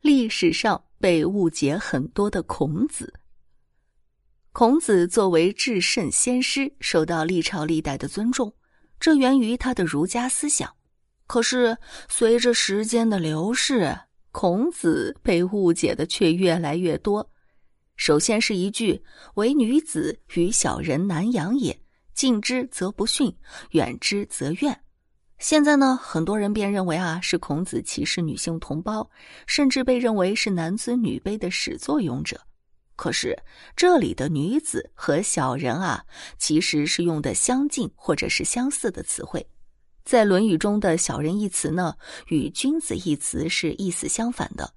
历史上被误解很多的孔子。孔子作为至圣先师，受到历朝历代的尊重，这源于他的儒家思想。可是，随着时间的流逝，孔子被误解的却越来越多。首先是一句“唯女子与小人难养也，近之则不逊，远之则怨”。现在呢，很多人便认为啊，是孔子歧视女性同胞，甚至被认为是男尊女卑的始作俑者。可是这里的女子和小人啊，其实是用的相近或者是相似的词汇。在《论语》中的小人一词呢，与君子一词是意思相反的。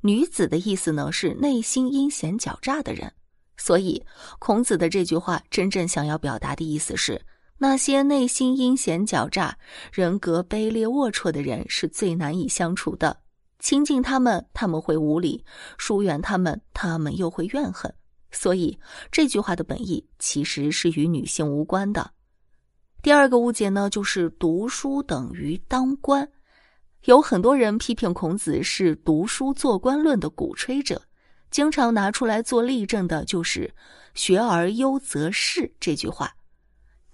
女子的意思呢，是内心阴险狡诈的人。所以孔子的这句话真正想要表达的意思是。那些内心阴险狡诈、人格卑劣龌龊的人是最难以相处的。亲近他们，他们会无礼；疏远他们，他们又会怨恨。所以这句话的本意其实是与女性无关的。第二个误解呢，就是读书等于当官。有很多人批评孔子是读书做官论的鼓吹者，经常拿出来做例证的就是“学而优则仕”这句话。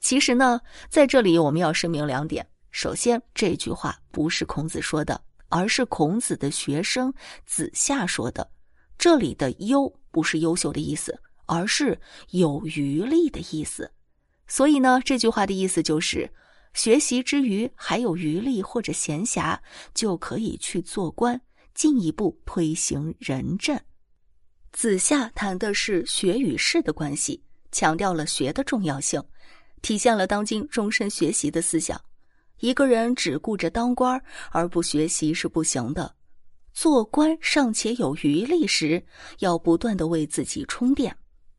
其实呢，在这里我们要声明两点：首先，这句话不是孔子说的，而是孔子的学生子夏说的。这里的“优”不是优秀的意思，而是有余力的意思。所以呢，这句话的意思就是，学习之余还有余力或者闲暇，就可以去做官，进一步推行仁政。子夏谈的是学与士的关系，强调了学的重要性。体现了当今终身学习的思想。一个人只顾着当官而不学习是不行的。做官尚且有余力时，要不断的为自己充电。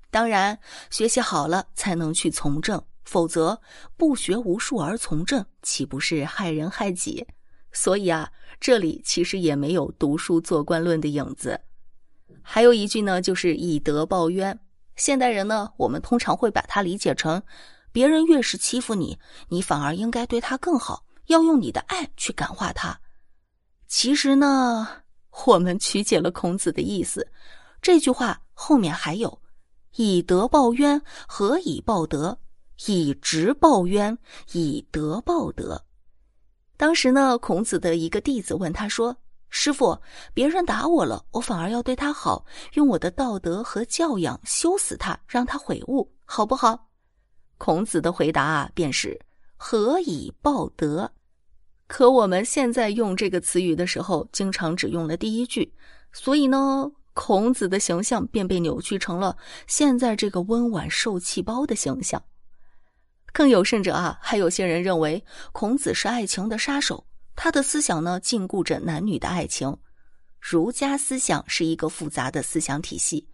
当然，学习好了才能去从政，否则不学无术而从政，岂不是害人害己？所以啊，这里其实也没有读书做官论的影子。还有一句呢，就是以德报怨。现代人呢，我们通常会把它理解成。别人越是欺负你，你反而应该对他更好，要用你的爱去感化他。其实呢，我们曲解了孔子的意思。这句话后面还有“以德报怨，何以报德？以直报冤，以德报德。”当时呢，孔子的一个弟子问他说：“师傅，别人打我了，我反而要对他好，用我的道德和教养修死他，让他悔悟，好不好？”孔子的回答啊，便是“何以报德”。可我们现在用这个词语的时候，经常只用了第一句，所以呢，孔子的形象便被扭曲成了现在这个温婉受气包的形象。更有甚者啊，还有些人认为孔子是爱情的杀手，他的思想呢禁锢着男女的爱情。儒家思想是一个复杂的思想体系。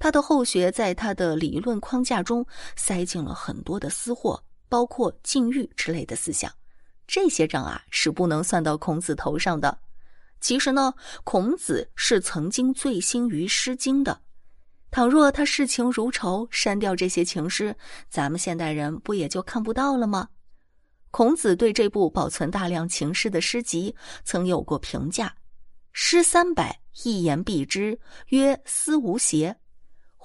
他的后学在他的理论框架中塞进了很多的私货，包括禁欲之类的思想。这些账啊是不能算到孔子头上的。其实呢，孔子是曾经醉心于《诗经》的。倘若他视情如仇，删掉这些情诗，咱们现代人不也就看不到了吗？孔子对这部保存大量情诗的诗集曾有过评价：“诗三百，一言蔽之，曰思无邪。”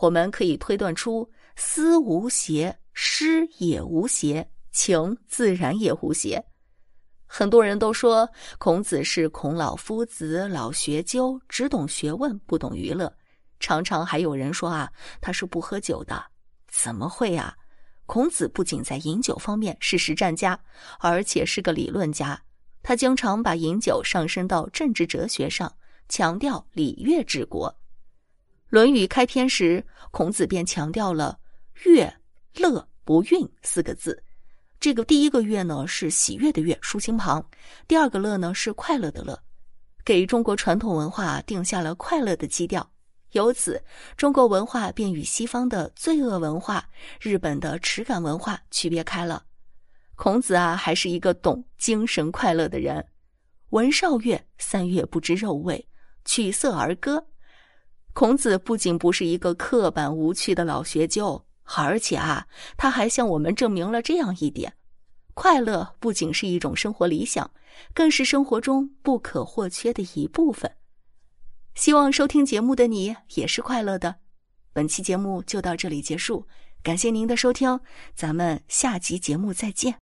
我们可以推断出，思无邪，诗也无邪，情自然也无邪。很多人都说孔子是孔老夫子，老学究，只懂学问，不懂娱乐。常常还有人说啊，他是不喝酒的。怎么会啊？孔子不仅在饮酒方面是实战家，而且是个理论家。他经常把饮酒上升到政治哲学上，强调礼乐治国。《论语》开篇时，孔子便强调了“乐乐不运”四个字。这个第一个“乐”呢是喜悦的“悦”，竖心旁；第二个“乐”呢是快乐的“乐”，给中国传统文化定下了快乐的基调。由此，中国文化便与西方的罪恶文化、日本的耻感文化区别开了。孔子啊，还是一个懂精神快乐的人。闻韶乐，三月不知肉味，取色而歌。孔子不仅不是一个刻板无趣的老学究，而且啊，他还向我们证明了这样一点：快乐不仅是一种生活理想，更是生活中不可或缺的一部分。希望收听节目的你也是快乐的。本期节目就到这里结束，感谢您的收听，咱们下集节目再见。